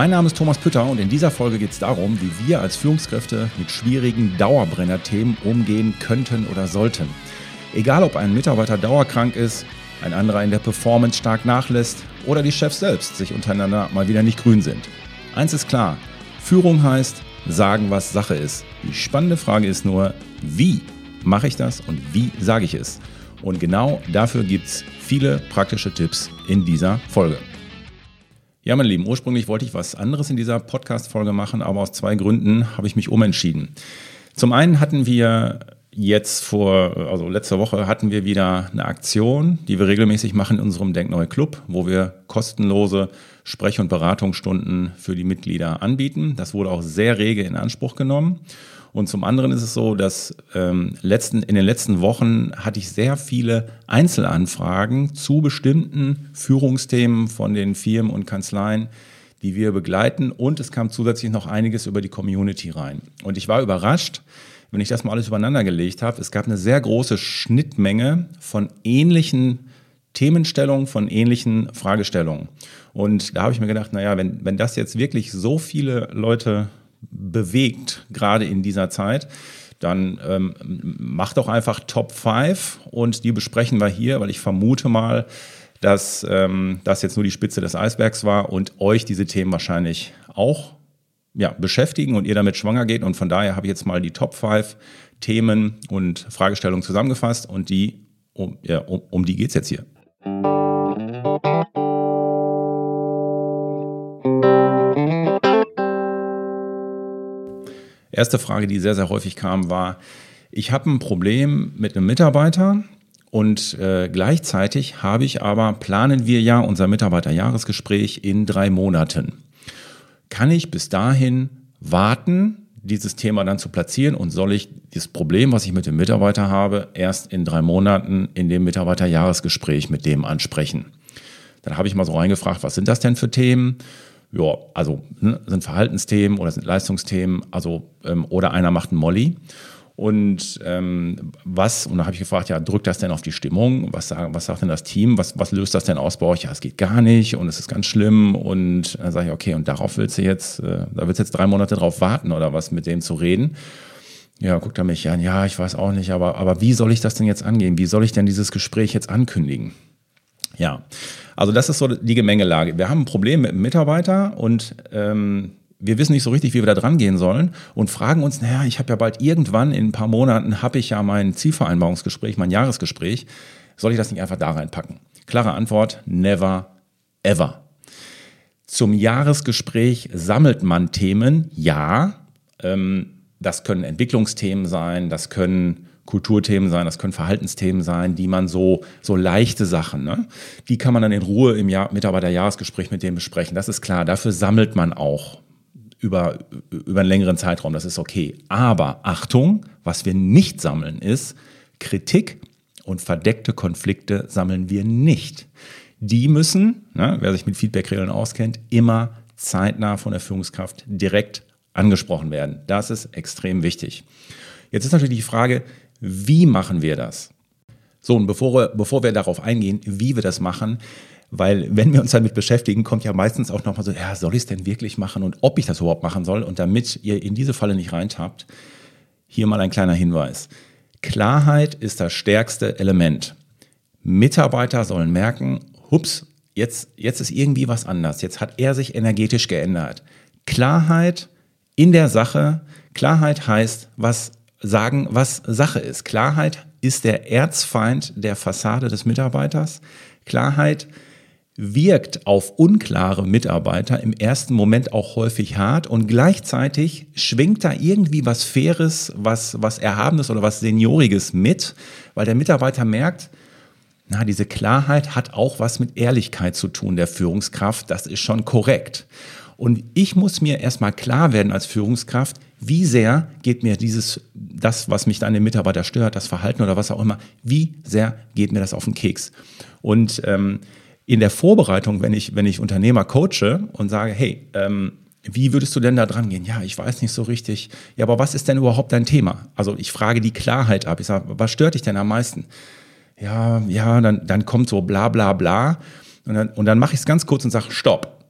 Mein Name ist Thomas Pütter und in dieser Folge geht es darum, wie wir als Führungskräfte mit schwierigen Dauerbrenner-Themen umgehen könnten oder sollten. Egal ob ein Mitarbeiter dauerkrank ist, ein anderer in der Performance stark nachlässt oder die Chefs selbst sich untereinander mal wieder nicht grün sind. Eins ist klar, Führung heißt sagen, was Sache ist. Die spannende Frage ist nur, wie mache ich das und wie sage ich es? Und genau dafür gibt es viele praktische Tipps in dieser Folge. Ja, meine Lieben, ursprünglich wollte ich was anderes in dieser Podcast-Folge machen, aber aus zwei Gründen habe ich mich umentschieden. Zum einen hatten wir jetzt vor, also letzte Woche hatten wir wieder eine Aktion, die wir regelmäßig machen in unserem Denkneue Club, wo wir kostenlose Sprech- und Beratungsstunden für die Mitglieder anbieten. Das wurde auch sehr rege in Anspruch genommen. Und zum anderen ist es so, dass ähm, letzten, in den letzten Wochen hatte ich sehr viele Einzelanfragen zu bestimmten Führungsthemen von den Firmen und Kanzleien, die wir begleiten. Und es kam zusätzlich noch einiges über die Community rein. Und ich war überrascht, wenn ich das mal alles übereinander gelegt habe. Es gab eine sehr große Schnittmenge von ähnlichen Themenstellungen, von ähnlichen Fragestellungen. Und da habe ich mir gedacht, naja, wenn, wenn das jetzt wirklich so viele Leute bewegt, gerade in dieser Zeit, dann ähm, macht doch einfach Top 5 und die besprechen wir hier, weil ich vermute mal, dass ähm, das jetzt nur die Spitze des Eisbergs war und euch diese Themen wahrscheinlich auch ja, beschäftigen und ihr damit schwanger geht. Und von daher habe ich jetzt mal die Top 5 Themen und Fragestellungen zusammengefasst und die, um, ja, um, um die geht es jetzt hier. Erste Frage, die sehr, sehr häufig kam, war, ich habe ein Problem mit einem Mitarbeiter und äh, gleichzeitig habe ich aber, planen wir ja unser Mitarbeiterjahresgespräch in drei Monaten. Kann ich bis dahin warten, dieses Thema dann zu platzieren und soll ich das Problem, was ich mit dem Mitarbeiter habe, erst in drei Monaten in dem Mitarbeiterjahresgespräch mit dem ansprechen? Dann habe ich mal so reingefragt, was sind das denn für Themen? Ja, also ne, sind Verhaltensthemen oder sind Leistungsthemen, also ähm, oder einer macht einen Molly. Und ähm, was, und da habe ich gefragt, ja, drückt das denn auf die Stimmung? Was, sagen, was sagt denn das Team? Was, was löst das denn aus bei euch? Ja, es geht gar nicht und es ist ganz schlimm. Und dann sage ich, okay, und darauf willst du jetzt, äh, da willst du jetzt drei Monate drauf warten oder was mit dem zu reden? Ja, guckt er mich an, ja, ich weiß auch nicht, aber, aber wie soll ich das denn jetzt angehen? Wie soll ich denn dieses Gespräch jetzt ankündigen? Ja, also das ist so die Gemengelage. Wir haben ein Problem mit einem Mitarbeiter und ähm, wir wissen nicht so richtig, wie wir da dran gehen sollen und fragen uns, naja, ich habe ja bald irgendwann in ein paar Monaten, habe ich ja mein Zielvereinbarungsgespräch, mein Jahresgespräch. Soll ich das nicht einfach da reinpacken? Klare Antwort, never, ever. Zum Jahresgespräch sammelt man Themen, ja. Ähm, das können Entwicklungsthemen sein, das können Kulturthemen sein, das können Verhaltensthemen sein, die man so, so leichte Sachen, ne? die kann man dann in Ruhe im Jahr, Mitarbeiterjahresgespräch mit dem besprechen. Das ist klar, dafür sammelt man auch über, über einen längeren Zeitraum, das ist okay. Aber Achtung, was wir nicht sammeln ist, Kritik und verdeckte Konflikte sammeln wir nicht. Die müssen, ne, wer sich mit Feedback-Regeln auskennt, immer zeitnah von der Führungskraft direkt angesprochen werden. Das ist extrem wichtig. Jetzt ist natürlich die Frage, wie machen wir das? So, und bevor wir, bevor wir darauf eingehen, wie wir das machen, weil wenn wir uns damit beschäftigen, kommt ja meistens auch nochmal so, ja, soll ich es denn wirklich machen und ob ich das überhaupt machen soll? Und damit ihr in diese Falle nicht reintappt, hier mal ein kleiner Hinweis. Klarheit ist das stärkste Element. Mitarbeiter sollen merken, hups, jetzt, jetzt ist irgendwie was anders. Jetzt hat er sich energetisch geändert. Klarheit in der Sache. Klarheit heißt, was sagen, was Sache ist. Klarheit ist der Erzfeind der Fassade des Mitarbeiters. Klarheit wirkt auf unklare Mitarbeiter im ersten Moment auch häufig hart und gleichzeitig schwingt da irgendwie was Faires, was, was Erhabenes oder was Senioriges mit, weil der Mitarbeiter merkt, na, diese Klarheit hat auch was mit Ehrlichkeit zu tun, der Führungskraft, das ist schon korrekt. Und ich muss mir erstmal klar werden als Führungskraft, wie sehr geht mir dieses, das, was mich dann dem Mitarbeiter stört, das Verhalten oder was auch immer, wie sehr geht mir das auf den Keks? Und ähm, in der Vorbereitung, wenn ich, wenn ich Unternehmer coache und sage, hey, ähm, wie würdest du denn da dran gehen? Ja, ich weiß nicht so richtig. Ja, aber was ist denn überhaupt dein Thema? Also ich frage die Klarheit ab. Ich sage, was stört dich denn am meisten? Ja, ja, dann, dann kommt so bla bla bla. Und dann, und dann mache ich es ganz kurz und sage, stopp.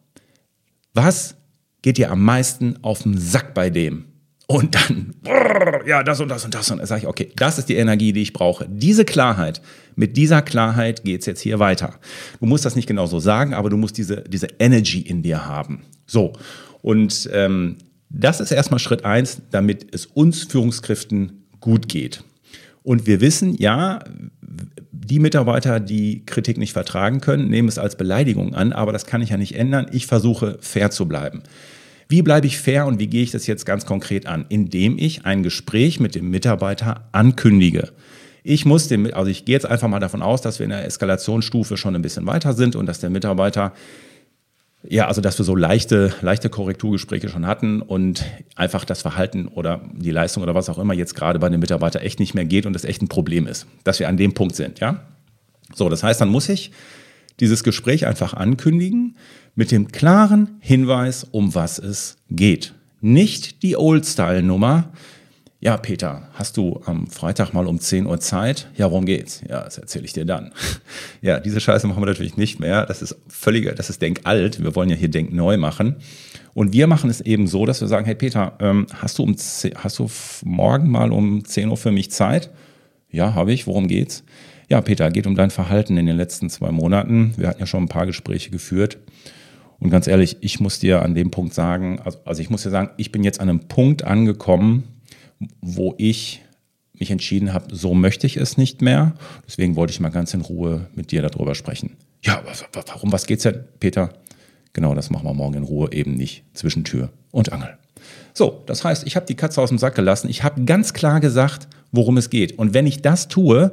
Was geht dir am meisten auf den Sack bei dem? Und dann, brrr, ja, das und das und das. Und dann sage ich, okay, das ist die Energie, die ich brauche. Diese Klarheit, mit dieser Klarheit geht es jetzt hier weiter. Du musst das nicht genau so sagen, aber du musst diese, diese Energy in dir haben. So, und ähm, das ist erstmal Schritt eins, damit es uns Führungskräften gut geht. Und wir wissen, ja, die Mitarbeiter, die Kritik nicht vertragen können, nehmen es als Beleidigung an, aber das kann ich ja nicht ändern. Ich versuche fair zu bleiben. Wie bleibe ich fair und wie gehe ich das jetzt ganz konkret an? Indem ich ein Gespräch mit dem Mitarbeiter ankündige. Ich muss dem, also ich gehe jetzt einfach mal davon aus, dass wir in der Eskalationsstufe schon ein bisschen weiter sind und dass der Mitarbeiter ja, also dass wir so leichte, leichte Korrekturgespräche schon hatten und einfach das Verhalten oder die Leistung oder was auch immer jetzt gerade bei dem Mitarbeiter echt nicht mehr geht und es echt ein Problem ist, dass wir an dem Punkt sind, ja. So, das heißt, dann muss ich dieses Gespräch einfach ankündigen mit dem klaren Hinweis, um was es geht. Nicht die Old-Style-Nummer, ja, Peter, hast du am Freitag mal um 10 Uhr Zeit? Ja, worum geht's? Ja, das erzähle ich dir dann. Ja, diese Scheiße machen wir natürlich nicht mehr. Das ist völliger, das ist denkalt. Wir wollen ja hier denkneu machen. Und wir machen es eben so, dass wir sagen, hey Peter, ähm, hast du um 10, hast du morgen mal um 10 Uhr für mich Zeit? Ja, habe ich. Worum geht's? Ja, Peter, geht um dein Verhalten in den letzten zwei Monaten. Wir hatten ja schon ein paar Gespräche geführt. Und ganz ehrlich, ich muss dir an dem Punkt sagen, also, also ich muss dir sagen, ich bin jetzt an einem Punkt angekommen, wo ich mich entschieden habe, so möchte ich es nicht mehr. Deswegen wollte ich mal ganz in Ruhe mit dir darüber sprechen. Ja, warum, was geht's denn, Peter? Genau, das machen wir morgen in Ruhe, eben nicht zwischen Tür und Angel. So, das heißt, ich habe die Katze aus dem Sack gelassen. Ich habe ganz klar gesagt, worum es geht. Und wenn ich das tue,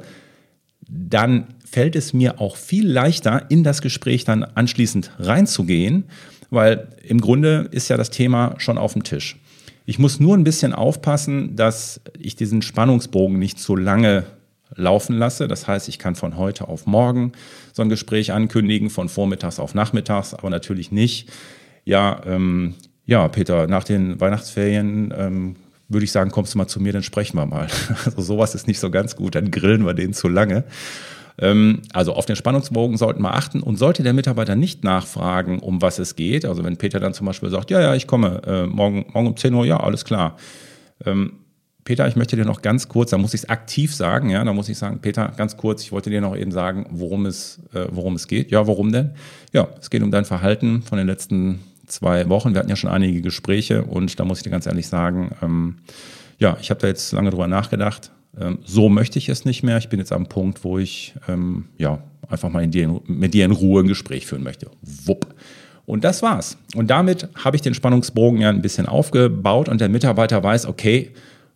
dann fällt es mir auch viel leichter, in das Gespräch dann anschließend reinzugehen, weil im Grunde ist ja das Thema schon auf dem Tisch. Ich muss nur ein bisschen aufpassen, dass ich diesen Spannungsbogen nicht zu lange laufen lasse. Das heißt, ich kann von heute auf morgen so ein Gespräch ankündigen, von vormittags auf nachmittags, aber natürlich nicht. Ja, ähm, ja, Peter, nach den Weihnachtsferien ähm, würde ich sagen, kommst du mal zu mir, dann sprechen wir mal. Also sowas ist nicht so ganz gut, dann grillen wir den zu lange. Ähm, also auf den Spannungsbogen sollten wir achten und sollte der Mitarbeiter nicht nachfragen, um was es geht, also wenn Peter dann zum Beispiel sagt, ja, ja, ich komme äh, morgen, morgen um 10 Uhr, ja, alles klar. Ähm, Peter, ich möchte dir noch ganz kurz, da muss ich es aktiv sagen, ja, da muss ich sagen, Peter, ganz kurz, ich wollte dir noch eben sagen, worum es, äh, worum es geht. Ja, warum denn? Ja, es geht um dein Verhalten von den letzten zwei Wochen. Wir hatten ja schon einige Gespräche und da muss ich dir ganz ehrlich sagen, ähm, ja, ich habe da jetzt lange drüber nachgedacht. Ähm, so möchte ich es nicht mehr. Ich bin jetzt am Punkt, wo ich ähm, ja, einfach mal dir, mit dir in Ruhe ein Gespräch führen möchte. Wupp. Und das war's. Und damit habe ich den Spannungsbogen ja ein bisschen aufgebaut und der Mitarbeiter weiß, okay,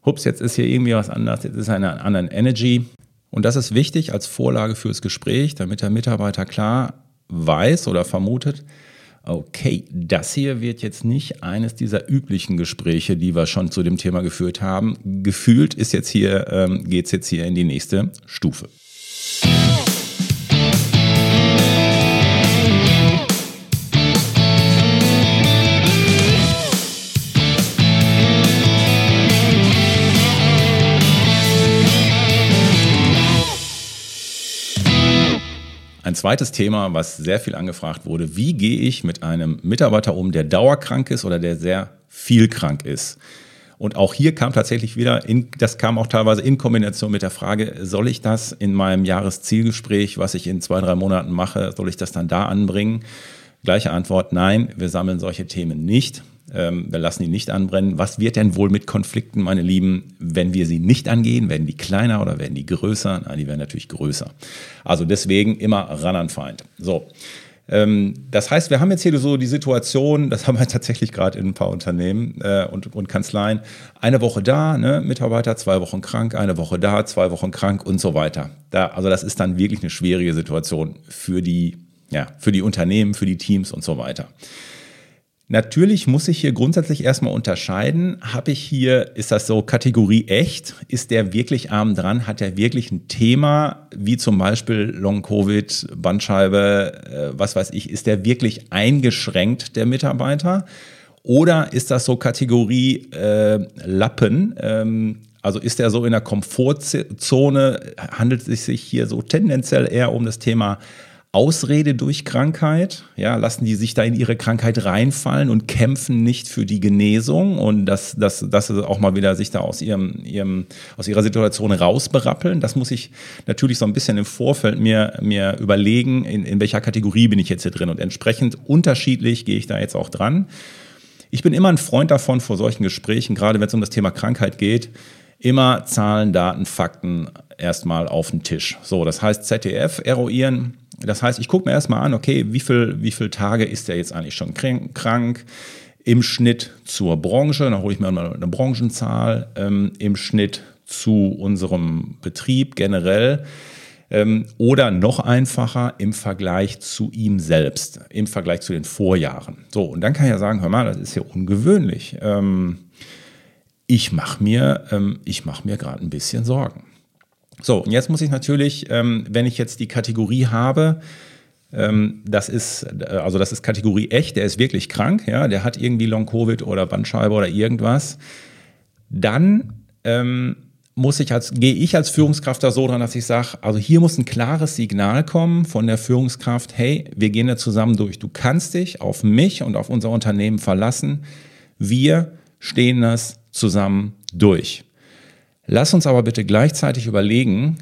hups, jetzt ist hier irgendwie was anderes, jetzt ist eine andere Energy. Und das ist wichtig als Vorlage fürs Gespräch, damit der Mitarbeiter klar weiß oder vermutet, okay, das hier wird jetzt nicht eines dieser üblichen Gespräche, die wir schon zu dem Thema geführt haben. Gefühlt ist jetzt hier, ähm, geht es jetzt hier in die nächste Stufe. Ein zweites Thema, was sehr viel angefragt wurde, wie gehe ich mit einem Mitarbeiter um, der dauerkrank ist oder der sehr viel krank ist? Und auch hier kam tatsächlich wieder, in, das kam auch teilweise in Kombination mit der Frage, soll ich das in meinem Jahreszielgespräch, was ich in zwei, drei Monaten mache, soll ich das dann da anbringen? Gleiche Antwort, nein, wir sammeln solche Themen nicht. Ähm, wir lassen die nicht anbrennen. Was wird denn wohl mit Konflikten, meine Lieben, wenn wir sie nicht angehen? Werden die kleiner oder werden die größer? Nein, die werden natürlich größer. Also deswegen immer ran an Feind. So. Ähm, das heißt, wir haben jetzt hier so die Situation, das haben wir tatsächlich gerade in ein paar Unternehmen äh, und, und Kanzleien, eine Woche da, ne, Mitarbeiter, zwei Wochen krank, eine Woche da, zwei Wochen krank und so weiter. Da, also das ist dann wirklich eine schwierige Situation für die, ja, für die Unternehmen, für die Teams und so weiter. Natürlich muss ich hier grundsätzlich erstmal unterscheiden, habe ich hier, ist das so Kategorie echt? Ist der wirklich arm dran? Hat er wirklich ein Thema, wie zum Beispiel Long-Covid, Bandscheibe, äh, was weiß ich, ist der wirklich eingeschränkt, der Mitarbeiter? Oder ist das so Kategorie äh, Lappen? Ähm, also ist er so in der Komfortzone? Handelt es sich hier so tendenziell eher um das Thema Ausrede durch Krankheit, ja, lassen die sich da in ihre Krankheit reinfallen und kämpfen nicht für die Genesung und dass, dass, dass sie auch mal wieder sich da aus ihrem, ihrem, aus ihrer Situation rausberappeln. Das muss ich natürlich so ein bisschen im Vorfeld mir, mir überlegen, in, in welcher Kategorie bin ich jetzt hier drin und entsprechend unterschiedlich gehe ich da jetzt auch dran. Ich bin immer ein Freund davon, vor solchen Gesprächen, gerade wenn es um das Thema Krankheit geht, immer Zahlen, Daten, Fakten erstmal auf den Tisch. So, das heißt ZDF eruieren, das heißt, ich gucke mir erstmal an, okay, wie viele wie viel Tage ist der jetzt eigentlich schon krank? Im Schnitt zur Branche, dann hole ich mir mal eine Branchenzahl, ähm, im Schnitt zu unserem Betrieb generell ähm, oder noch einfacher im Vergleich zu ihm selbst, im Vergleich zu den Vorjahren. So, und dann kann ich ja sagen, hör mal, das ist ja ungewöhnlich. Ähm, ich mache mir, ähm, mach mir gerade ein bisschen Sorgen. So, und jetzt muss ich natürlich, ähm, wenn ich jetzt die Kategorie habe, ähm, das ist, äh, also das ist Kategorie echt, der ist wirklich krank, ja, der hat irgendwie Long-Covid oder Bandscheibe oder irgendwas, dann ähm, muss ich als, gehe ich als Führungskraft da so dran, dass ich sage, also hier muss ein klares Signal kommen von der Führungskraft, hey, wir gehen da zusammen durch. Du kannst dich auf mich und auf unser Unternehmen verlassen. Wir stehen das zusammen durch. Lass uns aber bitte gleichzeitig überlegen,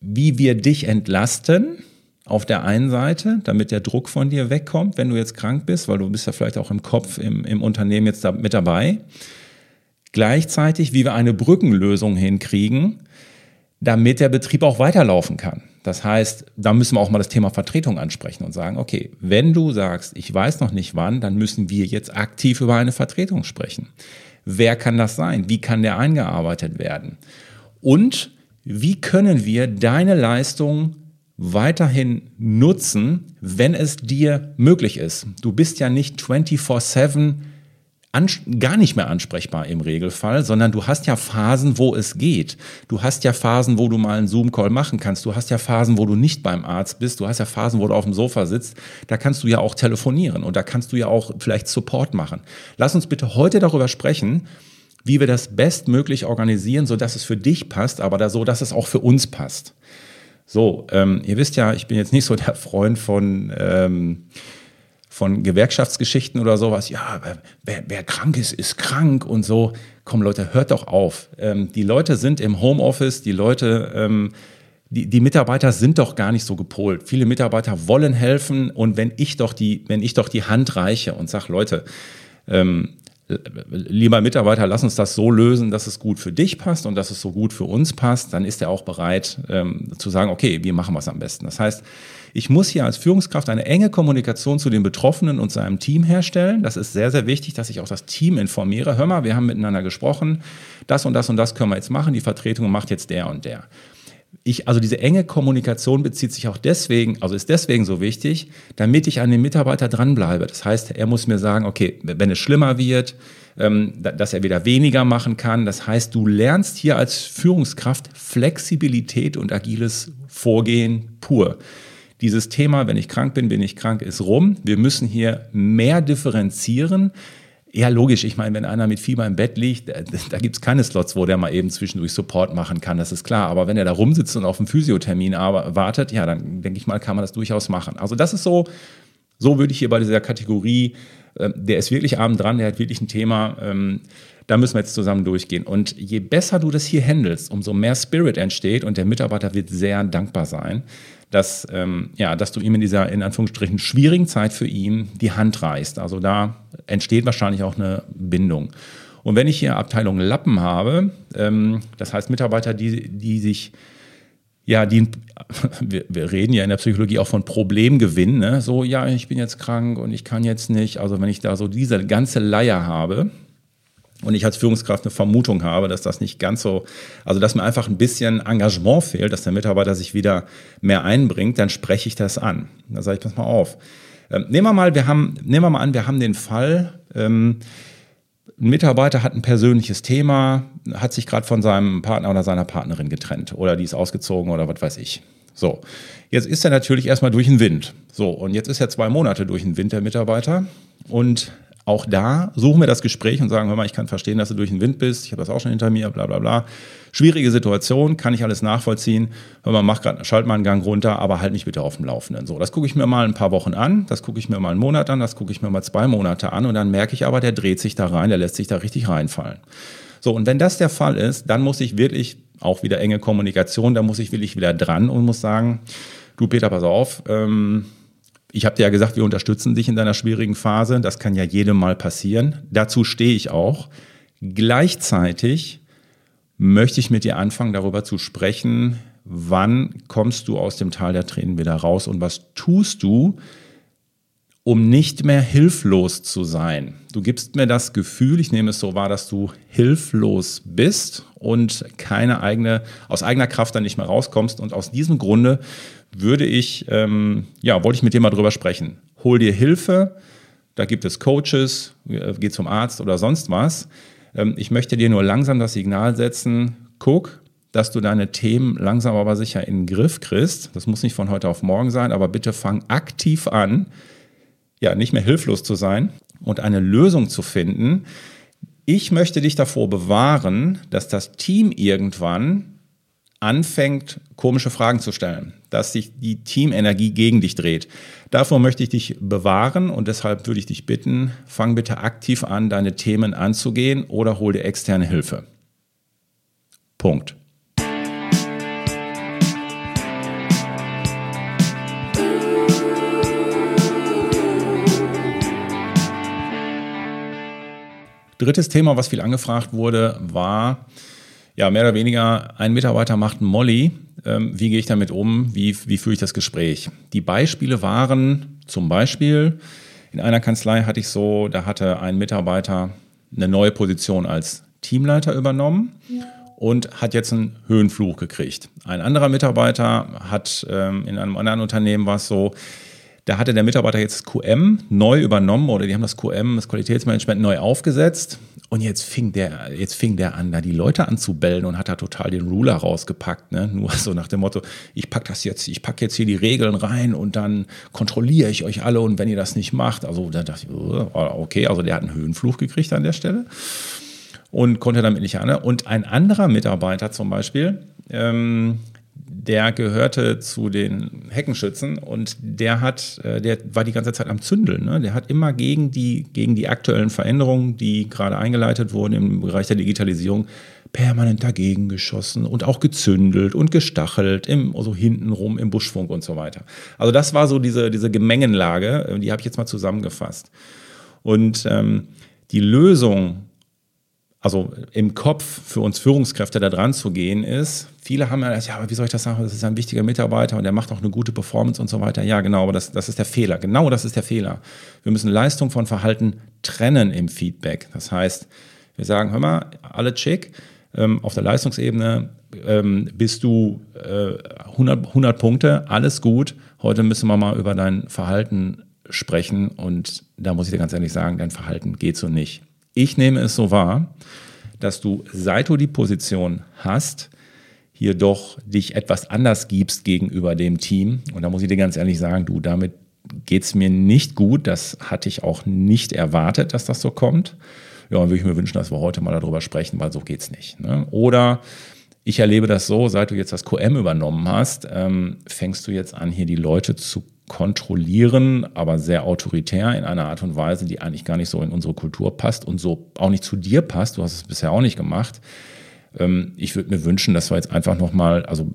wie wir dich entlasten auf der einen Seite, damit der Druck von dir wegkommt, wenn du jetzt krank bist, weil du bist ja vielleicht auch im Kopf im, im Unternehmen jetzt da mit dabei. Gleichzeitig, wie wir eine Brückenlösung hinkriegen, damit der Betrieb auch weiterlaufen kann. Das heißt, da müssen wir auch mal das Thema Vertretung ansprechen und sagen, okay, wenn du sagst, ich weiß noch nicht wann, dann müssen wir jetzt aktiv über eine Vertretung sprechen. Wer kann das sein? Wie kann der eingearbeitet werden? Und wie können wir deine Leistung weiterhin nutzen, wenn es dir möglich ist? Du bist ja nicht 24/7 gar nicht mehr ansprechbar im Regelfall, sondern du hast ja Phasen, wo es geht. Du hast ja Phasen, wo du mal einen Zoom-Call machen kannst. Du hast ja Phasen, wo du nicht beim Arzt bist. Du hast ja Phasen, wo du auf dem Sofa sitzt. Da kannst du ja auch telefonieren und da kannst du ja auch vielleicht Support machen. Lass uns bitte heute darüber sprechen, wie wir das bestmöglich organisieren, so dass es für dich passt, aber da so, dass es auch für uns passt. So, ähm, ihr wisst ja, ich bin jetzt nicht so der Freund von ähm, von Gewerkschaftsgeschichten oder sowas, ja, wer, wer, krank ist, ist krank und so. Komm Leute, hört doch auf. Ähm, die Leute sind im Homeoffice, die Leute, ähm, die, die Mitarbeiter sind doch gar nicht so gepolt. Viele Mitarbeiter wollen helfen und wenn ich doch die, wenn ich doch die Hand reiche und sage, Leute, ähm, lieber Mitarbeiter, lass uns das so lösen, dass es gut für dich passt und dass es so gut für uns passt, dann ist er auch bereit ähm, zu sagen, okay, wir machen was am besten. Das heißt, ich muss hier als Führungskraft eine enge Kommunikation zu den Betroffenen und seinem Team herstellen. Das ist sehr, sehr wichtig, dass ich auch das Team informiere. Hör mal, wir haben miteinander gesprochen. Das und das und das können wir jetzt machen. Die Vertretung macht jetzt der und der. Ich, also diese enge Kommunikation bezieht sich auch deswegen, also ist deswegen so wichtig, damit ich an den Mitarbeiter dranbleibe. Das heißt, er muss mir sagen, okay, wenn es schlimmer wird, ähm, dass er wieder weniger machen kann. Das heißt, du lernst hier als Führungskraft Flexibilität und agiles Vorgehen pur dieses Thema, wenn ich krank bin, bin ich krank, ist rum. Wir müssen hier mehr differenzieren. Ja, logisch. Ich meine, wenn einer mit Fieber im Bett liegt, da, da gibt es keine Slots, wo der mal eben zwischendurch Support machen kann, das ist klar. Aber wenn er da rumsitzt und auf einen Physiothermin wartet, ja, dann denke ich mal, kann man das durchaus machen. Also das ist so, so würde ich hier bei dieser Kategorie, äh, der ist wirklich abend dran, der hat wirklich ein Thema, ähm, da müssen wir jetzt zusammen durchgehen. Und je besser du das hier handelst, umso mehr Spirit entsteht und der Mitarbeiter wird sehr dankbar sein dass, ähm, ja, dass du ihm in dieser, in Anführungsstrichen, schwierigen Zeit für ihn die Hand reißt. Also da entsteht wahrscheinlich auch eine Bindung. Und wenn ich hier Abteilung Lappen habe, ähm, das heißt Mitarbeiter, die, die sich, ja, die, wir, wir reden ja in der Psychologie auch von Problemgewinn, ne? so, ja, ich bin jetzt krank und ich kann jetzt nicht. Also wenn ich da so diese ganze Leier habe, und ich als Führungskraft eine Vermutung habe, dass das nicht ganz so, also dass mir einfach ein bisschen Engagement fehlt, dass der Mitarbeiter sich wieder mehr einbringt, dann spreche ich das an. Da sage ich, pass mal auf. Ähm, nehmen wir mal, wir haben, nehmen wir mal an, wir haben den Fall, ähm, ein Mitarbeiter hat ein persönliches Thema, hat sich gerade von seinem Partner oder seiner Partnerin getrennt oder die ist ausgezogen oder was weiß ich. So, jetzt ist er natürlich erstmal durch den Wind. So, und jetzt ist er zwei Monate durch den Wind, der Mitarbeiter. Und auch da suchen wir das Gespräch und sagen, hör mal, ich kann verstehen, dass du durch den Wind bist, ich habe das auch schon hinter mir, bla bla bla. Schwierige Situation, kann ich alles nachvollziehen. Hör mal, mach grad, schalt mal einen Gang runter, aber halt mich bitte auf dem Laufenden. So, das gucke ich mir mal ein paar Wochen an, das gucke ich mir mal einen Monat an, das gucke ich mir mal zwei Monate an und dann merke ich aber, der dreht sich da rein, der lässt sich da richtig reinfallen. So, und wenn das der Fall ist, dann muss ich wirklich, auch wieder enge Kommunikation, da muss ich wirklich wieder dran und muss sagen, du Peter, pass auf, ähm, ich habe dir ja gesagt, wir unterstützen dich in deiner schwierigen Phase. Das kann ja jedem mal passieren. Dazu stehe ich auch. Gleichzeitig möchte ich mit dir anfangen, darüber zu sprechen, wann kommst du aus dem Tal der Tränen wieder raus und was tust du, um nicht mehr hilflos zu sein. Du gibst mir das Gefühl, ich nehme es so wahr, dass du hilflos bist und keine eigene, aus eigener Kraft dann nicht mehr rauskommst. Und aus diesem Grunde würde ich, ähm, ja, wollte ich mit dir mal drüber sprechen. Hol dir Hilfe, da gibt es Coaches, äh, geh zum Arzt oder sonst was. Ähm, ich möchte dir nur langsam das Signal setzen, guck, dass du deine Themen langsam aber sicher in den Griff kriegst. Das muss nicht von heute auf morgen sein, aber bitte fang aktiv an, ja, nicht mehr hilflos zu sein und eine Lösung zu finden. Ich möchte dich davor bewahren, dass das Team irgendwann anfängt, komische Fragen zu stellen, dass sich die Teamenergie gegen dich dreht. Davor möchte ich dich bewahren und deshalb würde ich dich bitten, fang bitte aktiv an, deine Themen anzugehen oder hol dir externe Hilfe. Punkt. Drittes Thema, was viel angefragt wurde, war, ja, mehr oder weniger, ein Mitarbeiter macht einen Molly. Ähm, wie gehe ich damit um? Wie, wie führe ich das Gespräch? Die Beispiele waren zum Beispiel, in einer Kanzlei hatte ich so, da hatte ein Mitarbeiter eine neue Position als Teamleiter übernommen. Ja und hat jetzt einen Höhenfluch gekriegt. Ein anderer Mitarbeiter hat ähm, in einem anderen Unternehmen war es so, da hatte der Mitarbeiter jetzt QM neu übernommen oder die haben das QM, das Qualitätsmanagement neu aufgesetzt. Und jetzt fing der, jetzt fing der an, da die Leute anzubellen und hat da total den Ruler rausgepackt. Ne? Nur so nach dem Motto, ich pack das jetzt, ich pack jetzt hier die Regeln rein und dann kontrolliere ich euch alle und wenn ihr das nicht macht, also da dachte ich, oh, okay, also der hat einen Höhenfluch gekriegt an der Stelle und konnte damit nicht an. Und ein anderer Mitarbeiter zum Beispiel, ähm, der gehörte zu den Heckenschützen und der hat, äh, der war die ganze Zeit am Zündeln. Ne? Der hat immer gegen die, gegen die aktuellen Veränderungen, die gerade eingeleitet wurden im Bereich der Digitalisierung, permanent dagegen geschossen und auch gezündelt und gestachelt, im, also hintenrum im Buschfunk und so weiter. Also das war so diese, diese Gemengenlage, äh, die habe ich jetzt mal zusammengefasst. Und ähm, die Lösung also im Kopf für uns Führungskräfte da dran zu gehen ist, viele haben ja gesagt, ja, aber wie soll ich das sagen, das ist ein wichtiger Mitarbeiter und der macht auch eine gute Performance und so weiter. Ja, genau, aber das, das ist der Fehler. Genau das ist der Fehler. Wir müssen Leistung von Verhalten trennen im Feedback. Das heißt, wir sagen, hör mal, alle chick, ähm, auf der Leistungsebene ähm, bist du äh, 100, 100 Punkte, alles gut. Heute müssen wir mal über dein Verhalten sprechen und da muss ich dir ganz ehrlich sagen, dein Verhalten geht so nicht. Ich nehme es so wahr, dass du, seit du die Position hast, hier doch dich etwas anders gibst gegenüber dem Team. Und da muss ich dir ganz ehrlich sagen, du, damit geht es mir nicht gut. Das hatte ich auch nicht erwartet, dass das so kommt. Ja, und würde ich mir wünschen, dass wir heute mal darüber sprechen, weil so geht es nicht. Ne? Oder ich erlebe das so, seit du jetzt das QM übernommen hast, ähm, fängst du jetzt an, hier die Leute zu kontrollieren, aber sehr autoritär in einer Art und Weise, die eigentlich gar nicht so in unsere Kultur passt und so auch nicht zu dir passt. Du hast es bisher auch nicht gemacht. Ähm, ich würde mir wünschen, dass wir jetzt einfach nochmal, also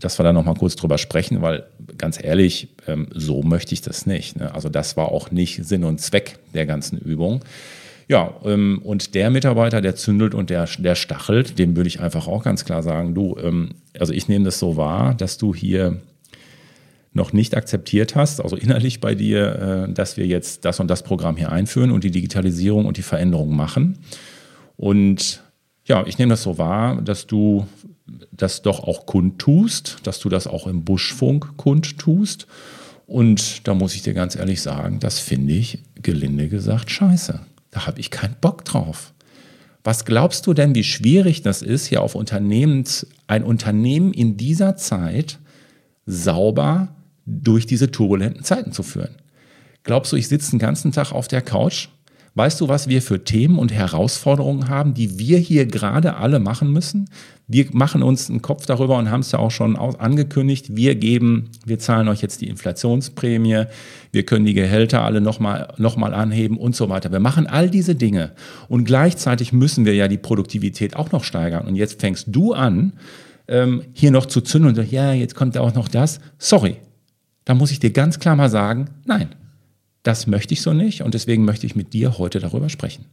dass wir da nochmal kurz drüber sprechen, weil ganz ehrlich, ähm, so möchte ich das nicht. Ne? Also das war auch nicht Sinn und Zweck der ganzen Übung. Ja, ähm, und der Mitarbeiter, der zündelt und der, der stachelt, dem würde ich einfach auch ganz klar sagen, du, also ich nehme das so wahr, dass du hier noch nicht akzeptiert hast, also innerlich bei dir, äh, dass wir jetzt das und das Programm hier einführen und die Digitalisierung und die Veränderung machen. Und ja, ich nehme das so wahr, dass du das doch auch kundtust, dass du das auch im Buschfunk kundtust. Und da muss ich dir ganz ehrlich sagen, das finde ich gelinde gesagt scheiße. Da habe ich keinen Bock drauf. Was glaubst du denn, wie schwierig das ist, hier auf Unternehmens, ein Unternehmen in dieser Zeit sauber durch diese turbulenten Zeiten zu führen? Glaubst du, ich sitze den ganzen Tag auf der Couch? Weißt du, was wir für Themen und Herausforderungen haben, die wir hier gerade alle machen müssen? Wir machen uns einen Kopf darüber und haben es ja auch schon angekündigt. Wir geben, wir zahlen euch jetzt die Inflationsprämie, wir können die Gehälter alle nochmal noch anheben und so weiter. Wir machen all diese Dinge und gleichzeitig müssen wir ja die Produktivität auch noch steigern. Und jetzt fängst du an, ähm, hier noch zu zünden und sagst, ja, jetzt kommt auch noch das. Sorry, da muss ich dir ganz klar mal sagen, nein, das möchte ich so nicht und deswegen möchte ich mit dir heute darüber sprechen.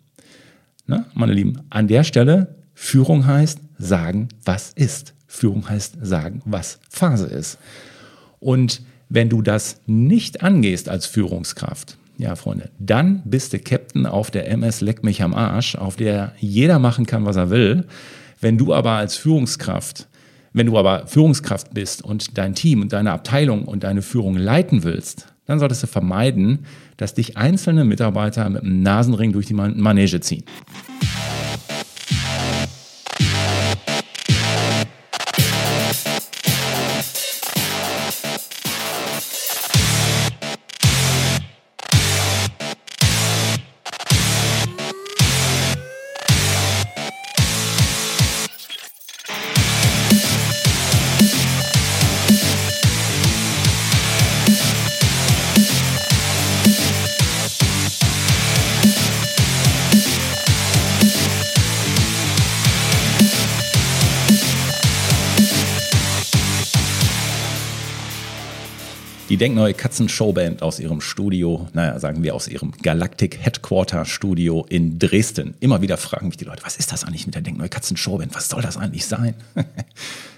Na, meine Lieben, an der Stelle Führung heißt sagen, was ist. Führung heißt sagen, was Phase ist. Und wenn du das nicht angehst als Führungskraft, ja, Freunde, dann bist du Captain auf der MS Leck mich am Arsch, auf der jeder machen kann, was er will. Wenn du aber als Führungskraft, wenn du aber Führungskraft bist und dein Team und deine Abteilung und deine Führung leiten willst, dann solltest du vermeiden, dass dich einzelne Mitarbeiter mit einem Nasenring durch die Manege ziehen. Die Denkneue Katzen Showband aus ihrem Studio, naja, sagen wir aus ihrem Galactic Headquarter Studio in Dresden. Immer wieder fragen mich die Leute, was ist das eigentlich mit der Denkneue Katzen Showband? Was soll das eigentlich sein?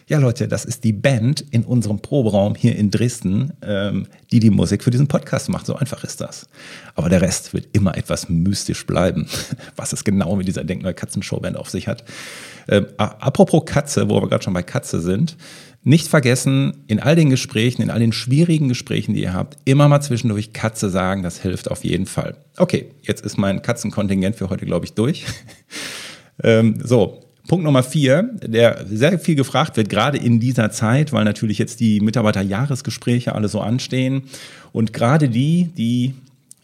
ja, Leute, das ist die Band in unserem Proberaum hier in Dresden, ähm, die die Musik für diesen Podcast macht. So einfach ist das. Aber der Rest wird immer etwas mystisch bleiben, was es genau mit dieser Denkneue Katzen Showband auf sich hat. Ähm, apropos Katze, wo wir gerade schon bei Katze sind. Nicht vergessen, in all den Gesprächen, in all den schwierigen Gesprächen, die ihr habt, immer mal zwischendurch Katze sagen, das hilft auf jeden Fall. Okay, jetzt ist mein Katzenkontingent für heute, glaube ich, durch. ähm, so, Punkt Nummer vier, der sehr viel gefragt wird, gerade in dieser Zeit, weil natürlich jetzt die Mitarbeiterjahresgespräche alle so anstehen. Und gerade die, die,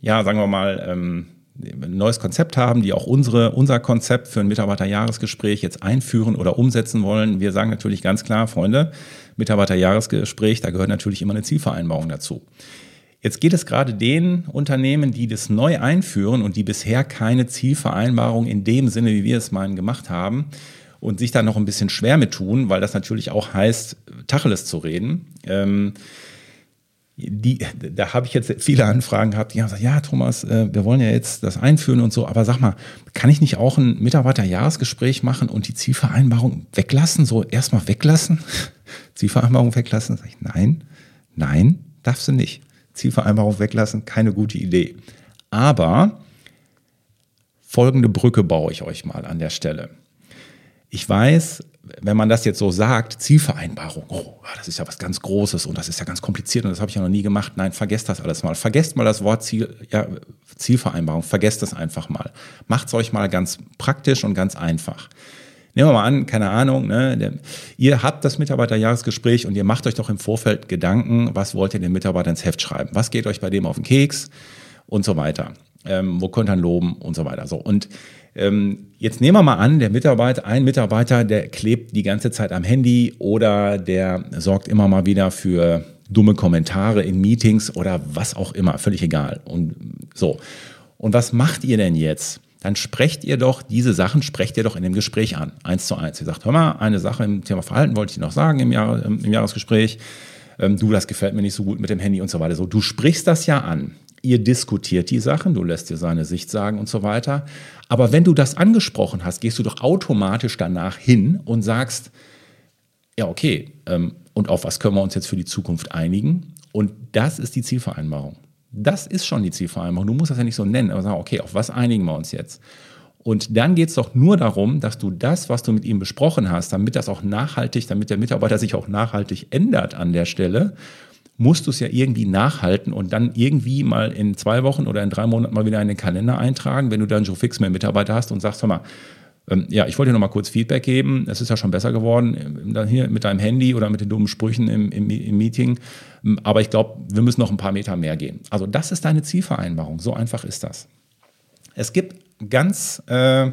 ja, sagen wir mal, ähm, ein neues Konzept haben, die auch unsere, unser Konzept für ein Mitarbeiterjahresgespräch jetzt einführen oder umsetzen wollen. Wir sagen natürlich ganz klar, Freunde, Mitarbeiterjahresgespräch, da gehört natürlich immer eine Zielvereinbarung dazu. Jetzt geht es gerade den Unternehmen, die das neu einführen und die bisher keine Zielvereinbarung in dem Sinne, wie wir es meinen, gemacht haben und sich da noch ein bisschen schwer mit tun, weil das natürlich auch heißt, Tacheles zu reden. Ähm, die, da habe ich jetzt viele Anfragen gehabt, die haben gesagt, ja, Thomas, äh, wir wollen ja jetzt das einführen und so, aber sag mal, kann ich nicht auch ein Mitarbeiterjahresgespräch machen und die Zielvereinbarung weglassen, so erstmal weglassen? Zielvereinbarung weglassen? Sag ich, nein, nein, darfst du nicht. Zielvereinbarung weglassen, keine gute Idee. Aber folgende Brücke baue ich euch mal an der Stelle. Ich weiß, wenn man das jetzt so sagt, Zielvereinbarung, oh, das ist ja was ganz Großes und das ist ja ganz kompliziert und das habe ich ja noch nie gemacht. Nein, vergesst das alles mal. Vergesst mal das Wort Ziel, ja, Zielvereinbarung, vergesst das einfach mal. Macht es euch mal ganz praktisch und ganz einfach. Nehmen wir mal an, keine Ahnung, ne, ihr habt das Mitarbeiterjahresgespräch und ihr macht euch doch im Vorfeld Gedanken, was wollt ihr den Mitarbeiter ins Heft schreiben? Was geht euch bei dem auf den Keks? Und so weiter. Ähm, wo könnt ihr loben und so weiter. So. Und jetzt nehmen wir mal an, der Mitarbeiter, ein Mitarbeiter, der klebt die ganze Zeit am Handy oder der sorgt immer mal wieder für dumme Kommentare in Meetings oder was auch immer, völlig egal. Und so. Und was macht ihr denn jetzt? Dann sprecht ihr doch diese Sachen, sprecht ihr doch in dem Gespräch an, eins zu eins. Ihr sagt, hör mal, eine Sache im Thema Verhalten wollte ich noch sagen im, Jahr, im Jahresgespräch. Ähm, du, das gefällt mir nicht so gut mit dem Handy und so weiter. So, du sprichst das ja an ihr diskutiert die Sachen, du lässt dir seine Sicht sagen und so weiter. Aber wenn du das angesprochen hast, gehst du doch automatisch danach hin und sagst, ja, okay, ähm, und auf was können wir uns jetzt für die Zukunft einigen? Und das ist die Zielvereinbarung. Das ist schon die Zielvereinbarung. Du musst das ja nicht so nennen, aber sagen, okay, auf was einigen wir uns jetzt? Und dann geht es doch nur darum, dass du das, was du mit ihm besprochen hast, damit das auch nachhaltig, damit der Mitarbeiter sich auch nachhaltig ändert an der Stelle, musst du es ja irgendwie nachhalten und dann irgendwie mal in zwei Wochen oder in drei Monaten mal wieder in den Kalender eintragen, wenn du dann Joe Fix mehr Mitarbeiter hast und sagst, hör mal, ähm, ja, ich wollte dir noch mal kurz Feedback geben. Es ist ja schon besser geworden, ähm, dann hier mit deinem Handy oder mit den dummen Sprüchen im, im, im Meeting. Ähm, aber ich glaube, wir müssen noch ein paar Meter mehr gehen. Also das ist deine Zielvereinbarung. So einfach ist das. Es gibt ganz, äh,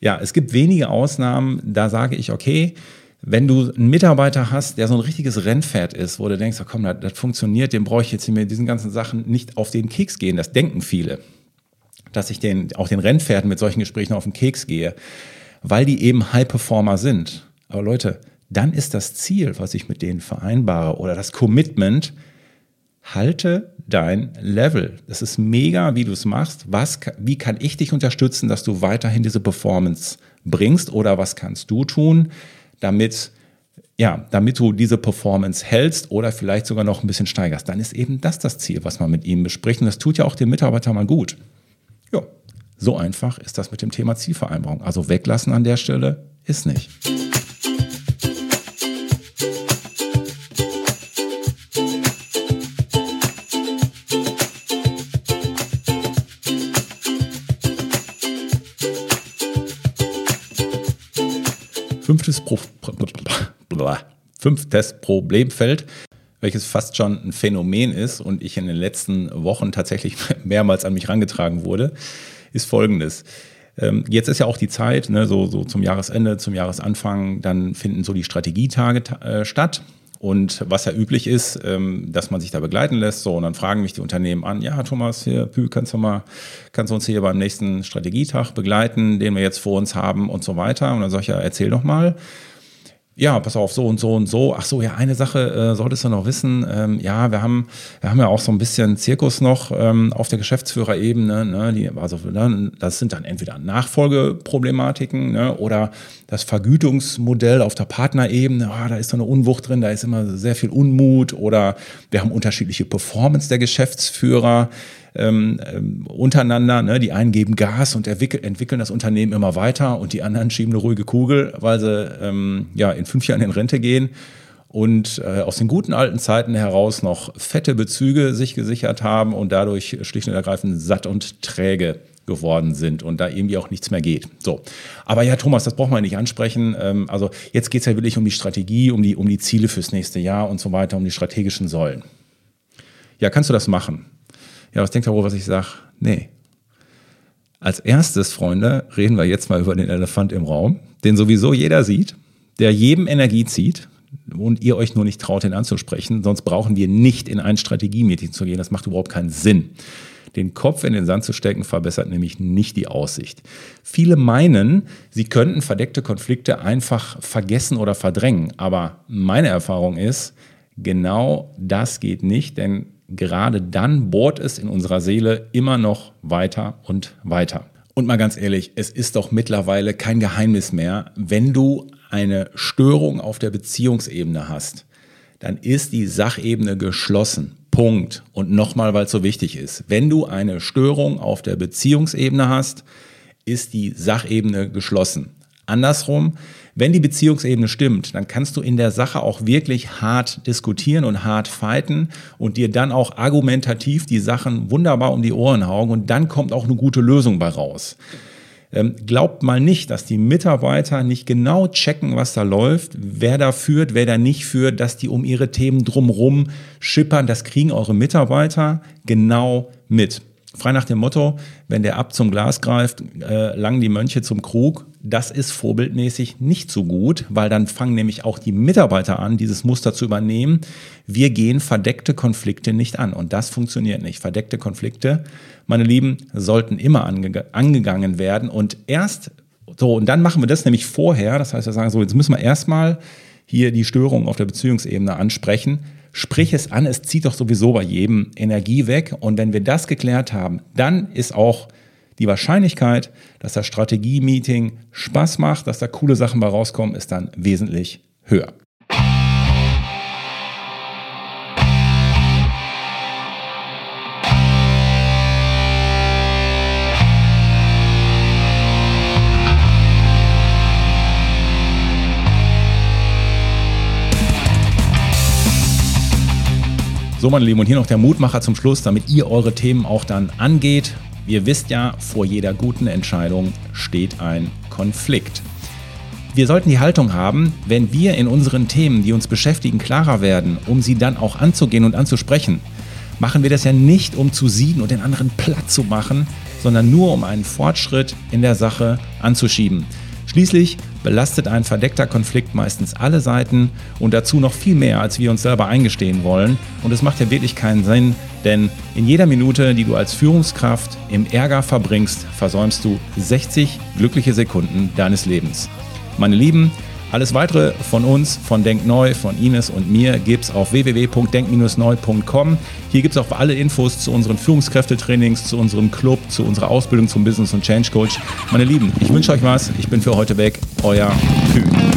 ja, es gibt wenige Ausnahmen. Da sage ich, okay, wenn du einen Mitarbeiter hast, der so ein richtiges Rennpferd ist, wo du denkst, oh komm, das, das funktioniert, dem brauche ich jetzt mit diesen ganzen Sachen nicht auf den Keks gehen. Das denken viele dass ich den, auch den Rennpferden mit solchen Gesprächen auf den Keks gehe, weil die eben High-Performer sind. Aber Leute, dann ist das Ziel, was ich mit denen vereinbare oder das Commitment, halte dein Level. Das ist mega, wie du es machst. Was, wie kann ich dich unterstützen, dass du weiterhin diese Performance bringst oder was kannst du tun, damit ja, damit du diese Performance hältst oder vielleicht sogar noch ein bisschen steigerst, dann ist eben das das Ziel, was man mit ihm bespricht. Und das tut ja auch den Mitarbeiter mal gut. Ja, so einfach ist das mit dem Thema Zielvereinbarung. Also weglassen an der Stelle ist nicht. Fünftes, Pro Fünftes Problemfeld welches fast schon ein Phänomen ist und ich in den letzten Wochen tatsächlich mehrmals an mich herangetragen wurde, ist folgendes. Ähm, jetzt ist ja auch die Zeit, ne, so, so zum Jahresende, zum Jahresanfang, dann finden so die Strategietage äh, statt. Und was ja üblich ist, ähm, dass man sich da begleiten lässt. So, und dann fragen mich die Unternehmen an, ja, Thomas, hier, Pü, kannst du mal, kannst du uns hier beim nächsten Strategietag begleiten, den wir jetzt vor uns haben und so weiter. Und dann sage ich ja, erzähl doch mal ja, pass auf, so und so und so. Ach so, ja, eine Sache äh, solltest du noch wissen. Ähm, ja, wir haben, wir haben ja auch so ein bisschen Zirkus noch ähm, auf der Geschäftsführerebene. Ne, die, also ne, das sind dann entweder Nachfolgeproblematiken ne, oder das Vergütungsmodell auf der Partnerebene. Ah, da ist so eine Unwucht drin, da ist immer sehr viel Unmut oder wir haben unterschiedliche Performance der Geschäftsführer ähm, ähm, untereinander. Ne? Die einen geben Gas und entwickeln das Unternehmen immer weiter und die anderen schieben eine ruhige Kugel, weil sie ähm, ja in fünf Jahren in Rente gehen und äh, aus den guten alten Zeiten heraus noch fette Bezüge sich gesichert haben und dadurch schlicht und ergreifend satt und träge geworden sind und da irgendwie auch nichts mehr geht. So. Aber ja, Thomas, das braucht man nicht ansprechen. Ähm, also jetzt geht es ja wirklich um die Strategie, um die, um die Ziele fürs nächste Jahr und so weiter, um die strategischen Säulen. Ja, kannst du das machen? Ja, was denkt ihr wohl, was ich sage? Nee. Als erstes, Freunde, reden wir jetzt mal über den Elefant im Raum, den sowieso jeder sieht, der jedem Energie zieht und ihr euch nur nicht traut, ihn anzusprechen. Sonst brauchen wir nicht in ein Strategie-Meeting zu gehen. Das macht überhaupt keinen Sinn. Den Kopf in den Sand zu stecken, verbessert nämlich nicht die Aussicht. Viele meinen, sie könnten verdeckte Konflikte einfach vergessen oder verdrängen. Aber meine Erfahrung ist, genau das geht nicht, denn gerade dann bohrt es in unserer Seele immer noch weiter und weiter. Und mal ganz ehrlich, es ist doch mittlerweile kein Geheimnis mehr, wenn du eine Störung auf der Beziehungsebene hast, dann ist die Sachebene geschlossen. Punkt. Und nochmal, weil es so wichtig ist. Wenn du eine Störung auf der Beziehungsebene hast, ist die Sachebene geschlossen. Andersrum, wenn die Beziehungsebene stimmt, dann kannst du in der Sache auch wirklich hart diskutieren und hart fighten und dir dann auch argumentativ die Sachen wunderbar um die Ohren hauen und dann kommt auch eine gute Lösung bei raus. Ähm, glaubt mal nicht, dass die Mitarbeiter nicht genau checken, was da läuft, wer da führt, wer da nicht führt, dass die um ihre Themen drumrum schippern. Das kriegen eure Mitarbeiter genau mit. Frei nach dem Motto, wenn der Ab zum Glas greift, äh, langen die Mönche zum Krug. Das ist vorbildmäßig nicht so gut, weil dann fangen nämlich auch die Mitarbeiter an, dieses Muster zu übernehmen. Wir gehen verdeckte Konflikte nicht an und das funktioniert nicht. Verdeckte Konflikte, meine Lieben, sollten immer ange angegangen werden und erst so, und dann machen wir das nämlich vorher. Das heißt, wir sagen so, jetzt müssen wir erstmal hier die Störung auf der Beziehungsebene ansprechen sprich es an, es zieht doch sowieso bei jedem Energie weg. Und wenn wir das geklärt haben, dann ist auch die Wahrscheinlichkeit, dass das Strategie-Meeting Spaß macht, dass da coole Sachen bei rauskommen, ist dann wesentlich höher. So, meine Lieben, und hier noch der Mutmacher zum Schluss, damit ihr eure Themen auch dann angeht. Ihr wisst ja, vor jeder guten Entscheidung steht ein Konflikt. Wir sollten die Haltung haben, wenn wir in unseren Themen, die uns beschäftigen, klarer werden, um sie dann auch anzugehen und anzusprechen, machen wir das ja nicht, um zu siegen und den anderen platt zu machen, sondern nur um einen Fortschritt in der Sache anzuschieben. Schließlich belastet ein verdeckter Konflikt meistens alle Seiten und dazu noch viel mehr, als wir uns selber eingestehen wollen. Und es macht ja wirklich keinen Sinn, denn in jeder Minute, die du als Führungskraft im Ärger verbringst, versäumst du 60 glückliche Sekunden deines Lebens. Meine Lieben, alles weitere von uns, von Denk Neu, von Ines und mir gibt es auf www.denk-neu.com. Hier gibt es auch alle Infos zu unseren Führungskräftetrainings, zu unserem Club, zu unserer Ausbildung zum Business und Change Coach. Meine Lieben, ich wünsche euch was. Ich bin für heute weg. Euer Kühn.